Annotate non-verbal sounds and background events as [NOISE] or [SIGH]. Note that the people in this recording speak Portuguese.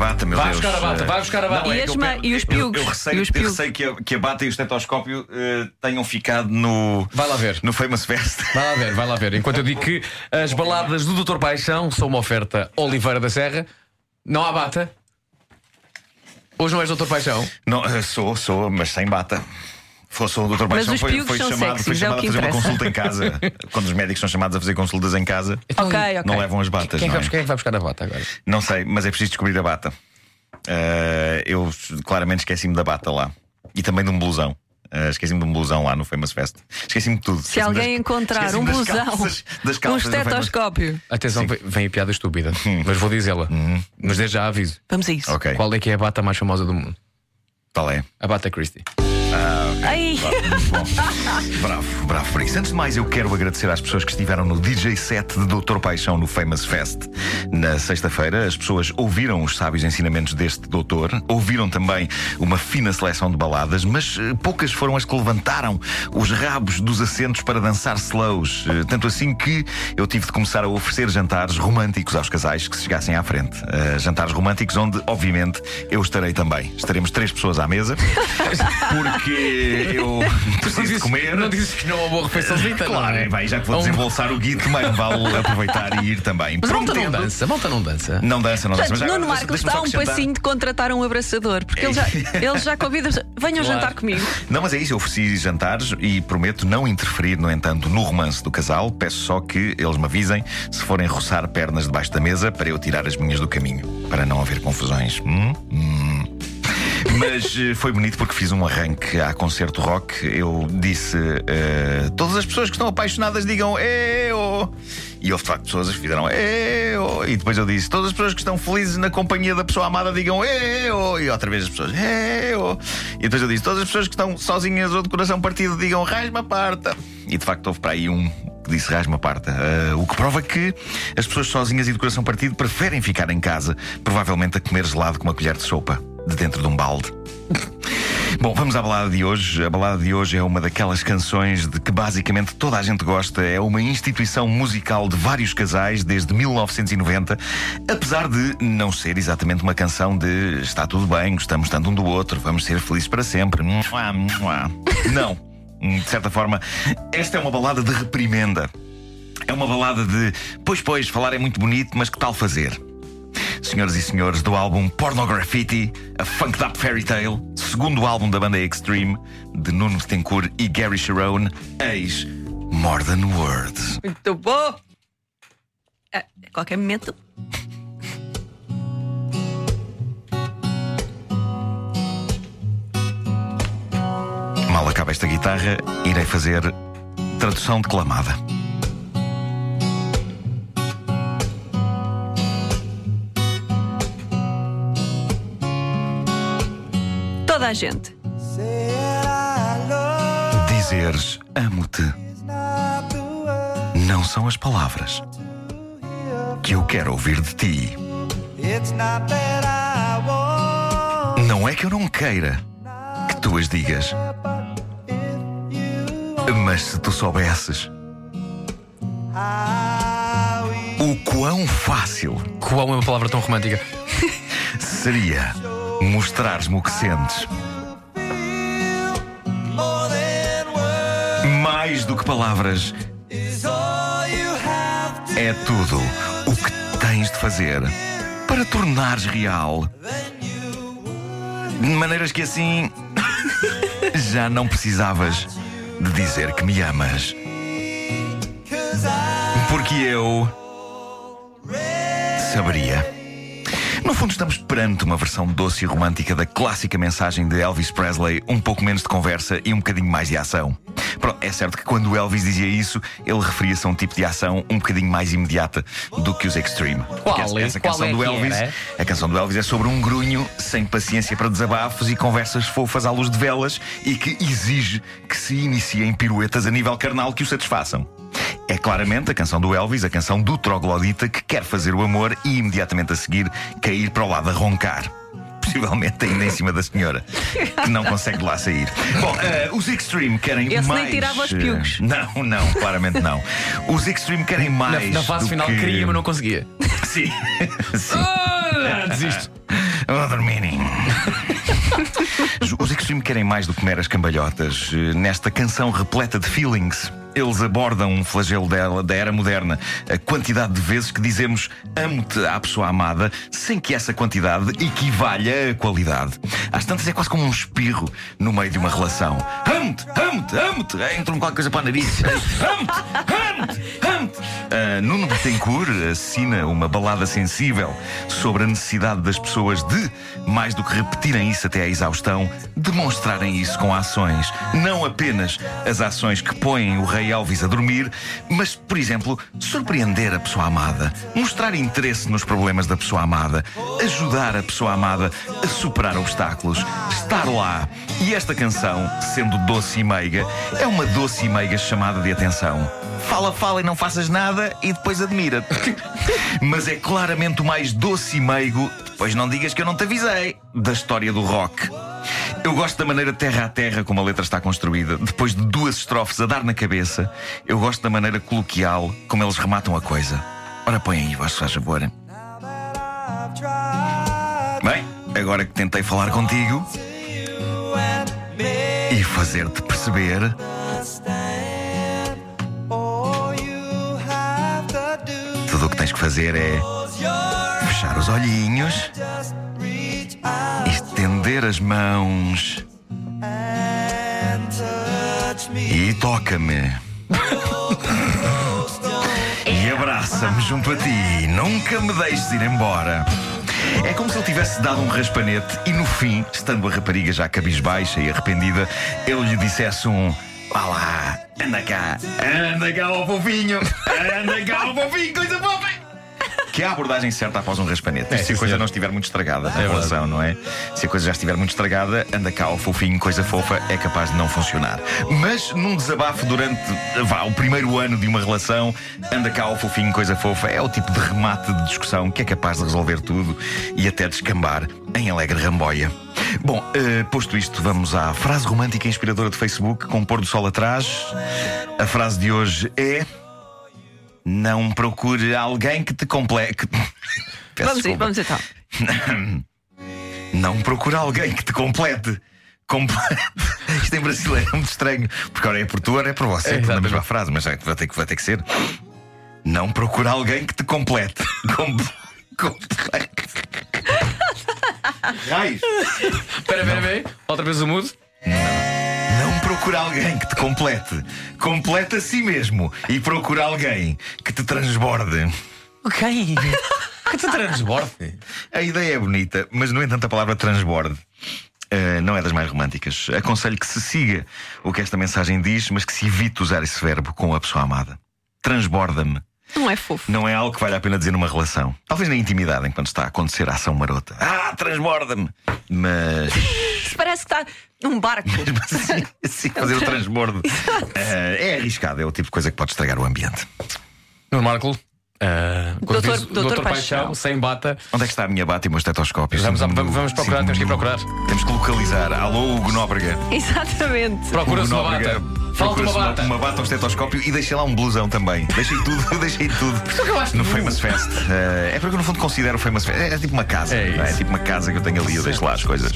bata, meu Vai Deus. buscar a bata, vai buscar a bata. não, é E as eu e os eu- piugos, Eu, receio, e os [LAUGHS] eu piugos. receio que, a, que a bata e o estetoscópio eh, tenham ficado no. Vai lá ver. No Famous Fest. Vai lá ver, vai lá ver. Enquanto eu digo que as baladas do Dr. Paixão são uma oferta Oliveira da Serra, não há bata. Hoje não és Dr. Paixão. Não, eh, sou, sou, mas sem bata. Fosse o Dr. Paixão os foi, piugos foi são chamado, foi sexys, é o chamado a que fazer uma interessa. consulta em casa. [LAUGHS] Quando os médicos são chamados a fazer consultas em casa, Ok, ok. não levam as batas. Quem é, que não, vai, é? quem é que vai buscar a bata agora? não sei, mas é preciso descobrir a bata. Eh, eu claramente esqueci-me da bata lá. E também de um blusão. Eh, esqueci-me de um blusão lá no Famous Fest. Esqueci-me de tudo. Se Esqueci-me alguém das- encontrar esqueci-me um das blusão, calças- das um calças do Famous- estetoscópio. Atenção, vem, vem a piada estúpida, mas vou dizê-la. Mas desde já aviso. Vamos a isso. Ok, Qual é que é a bata mais famosa do mundo? qual é? A bata Christie. Ai, Bom, [LAUGHS] bravo, bravo por isso. Antes de mais, eu quero agradecer às pessoas que estiveram no DJ set de Doutor Paixão no Famous Fest. Na sexta-feira, as pessoas ouviram os sábios ensinamentos deste doutor, ouviram também uma fina seleção de baladas, mas eh, poucas foram as que levantaram os rabos dos assentos para dançar slows. Eh, Tanto assim que eu tive de começar a oferecer jantares românticos aos casais que se chegassem à frente. Eh, jantares românticos onde, obviamente, eu estarei também. Estaremos três pessoas à mesa, [LAUGHS] porque eu preciso de comer. Não dizes que não é uma boa refeiçãozinha? Claro, é bem, já que vou Um- desembolsar o guito, também vale [LAUGHS] aproveitar e ir também. Mas malta não dança, malta não dança. Não dança, não dança. Portanto, Nuno deixa-me está a um passinho de contratar um abraçador, porque ele já, [LAUGHS] ele já convida. Venham Claro. jantar comigo. Não, mas é isso, eu ofereci jantares e prometo não interferir, no entanto, no romance do casal. Peço só que eles me avisem se forem roçar pernas debaixo da mesa para eu tirar as minhas do caminho, para não haver confusões. Hum? Hum. Mas eh, foi bonito porque fiz um arranque à concerto rock. Eu disse: eh, todas as pessoas que estão apaixonadas digam eu. E houve de facto pessoas que fizeram eu. E depois eu disse: todas as pessoas que estão felizes na companhia da pessoa amada digam eu. E outra vez as pessoas eu. E depois eu disse: todas as pessoas que estão sozinhas ou de coração partido digam rasma parta. E de facto houve para aí um que disse rasma parta. Eh, o que prova que as pessoas sozinhas e de coração partido preferem ficar em casa, provavelmente a comer gelado com uma colher de sopa de dentro de um balde. Bom, vamos à balada de hoje. A balada de hoje é uma daquelas canções de que basicamente toda a gente gosta. É uma instituição musical de vários casais desde 1990, apesar de não ser exatamente uma canção de está tudo bem, gostamos tanto um do outro, vamos ser felizes para sempre. Não. De certa forma, esta é uma balada de reprimenda. É uma balada de pois, pois, falar é muito bonito, mas que tal fazer? Senhoras e senhores, do álbum Pornograffiti, a Funked Up Fairy Tale, segundo álbum da banda Extreme, de Nuno Betancourt e Gary Sharon, eis More Than Words. Muito bom! A a qualquer momento. Mal acaba esta guitarra, irei fazer tradução declamada. Toda a gente. Dizeres amo-te não são as palavras que eu quero ouvir de ti. Não é que eu não queira que tu as digas, mas se tu soubesses o quão fácil Qual é uma palavra tão romântica? seria mostrares-me o que sentes. Mais do que palavras, é tudo o que tens de fazer para tornares real. De maneiras que assim [LAUGHS] já não precisavas de dizer que me amas. Porque eu saberia. Fundo, estamos perante uma versão doce e romântica da clássica mensagem de Elvis Presley: um pouco menos de conversa e um bocadinho mais de ação. Pronto, é certo que quando o Elvis dizia isso, ele referia-se a um tipo de ação um bocadinho mais imediata do que os Extreme. Porque essa, é? essa Qual canção é do Elvis, a canção do Elvis é sobre um grunho sem paciência para desabafos e conversas fofas à luz de velas e que exige que se iniciem piruetas a nível carnal que o satisfaçam. É claramente a canção do Elvis, a canção do troglodita que quer fazer o amor e imediatamente a seguir cair para o lado a roncar. Possivelmente ainda em cima da senhora, que não consegue de lá sair. Bom, eh, os Extreme querem Esse nem mais. tirava os eh, piugos. Não, não, claramente não. Os Extreme querem Na, mais. na fase do final que... queria, mas não conseguia. Sim. [LAUGHS] Sim. Ah, desisto. Os Extreme querem mais do que meras cambalhotas. Eh, Nesta canção repleta de feelings, eles abordam um flagelo dela, da era moderna. A quantidade de vezes que dizemos amo-te à pessoa amada, sem que essa quantidade equivalha à qualidade. Às tantas é quase como um espirro no meio de uma relação. Amo-te, amo-te, amo-te. Entra-me qualquer coisa para a nariz. [LAUGHS] Amo-te, Nuno Betancourt assina uma balada sensível sobre a necessidade das pessoas de, mais do que repetirem isso até à exaustão, demonstrarem isso com ações. Não apenas as ações que põem o rei Elvis a dormir, mas, por exemplo, surpreender a pessoa amada, mostrar interesse nos problemas da pessoa amada, ajudar a pessoa amada a superar obstáculos, estar lá. E esta canção, sendo doce e meiga, é uma doce e meiga chamada de atenção. Fala, fala e não faças nada e depois admira-te. Mas é claramente o mais doce e meigo, depois não digas que eu não te avisei, da história do rock. Eu gosto da maneira terra a terra como a letra está construída. Depois de duas estrofes a dar na cabeça, eu gosto da maneira coloquial como eles rematam a coisa. Ora, põe aí, vós, faz favor. Bem, agora que tentei falar contigo e fazer-te perceber. Tens que fazer é fechar os olhinhos, estender as mãos e toca-me. e abraça-me junto a ti. Nunca me deixes ir embora. É como se ele tivesse dado um raspanete e no fim, estando a rapariga já cabisbaixa e arrependida, ele lhe dissesse um. Vá lá, anda cá, anda cá, ó fofinho, anda cá, ó fofinho, coisa fofa! Que é a abordagem certa após um raspanete. É, se a coisa não estiver muito estragada, a verdade. relação, não é? Se a coisa já estiver muito estragada, anda cá, ó fofinho, coisa fofa, é capaz de não funcionar. Mas num desabafo durante vá, o primeiro ano de uma relação, anda cá, ó fofinho, coisa fofa, é o tipo de remate de discussão que é capaz de resolver tudo e até descambar em alegre ramboia. Bom, eh, posto isto, vamos à frase romântica e inspiradora de Facebook, com o pôr do sol atrás. A frase de hoje é. Não procure alguém que te complete. [LAUGHS] Vamos aí, vamos então. Não procure alguém que te complete. Complete. [LAUGHS] Isto em brasileiro é muito estranho, porque ora é por tu, ora é por você, É, na mesma frase, mas vai vai ter, que, vai ter que ser. Não procure alguém que te complete. [LAUGHS] Com- complete. Raios. Espera, espera, espera. Outra vez o mudo. Não procure alguém que te complete. Complete a si mesmo e procure alguém que te transborde. Ok. Que te transborde. A ideia é bonita, mas no entanto a palavra transborde. eh, não é das mais românticas. Aconselho que se siga o que esta mensagem diz, mas que se evite usar esse verbo com a pessoa amada. Transborda-me. Não é fofo. Não é algo que vale a pena dizer numa relação. Talvez na intimidade, enquanto está a acontecer a ação marota. Ah, transborda-me! Mas. Parece que está num barco. assim, [LAUGHS] assim, fazer o transbordo eh, é arriscado, é o tipo de coisa que pode estragar o ambiente. Nuno Marco. Uh, Doutor- diz Doutor Doutor Paixão. Paixão, sem bata. Onde é que está a minha bata e o meu estetoscópio? Vamos, vamos, vamos procurar, temos que ir procurar. Temos que localizar. Alô, Hugo Nóbrega. Exatamente. Procura-se uma bata. Falta procura-se uma bata. Uma bata, um estetoscópio e deixei lá um blusão também. Deixei tudo, [LAUGHS] deixei tudo. acabaste No? Famous Fest. Eh, é porque eu, no fundo considero o Famous Fest. É, é tipo uma casa. É é? isso. tipo uma casa que eu tenho ali, eu deixo lá as coisas.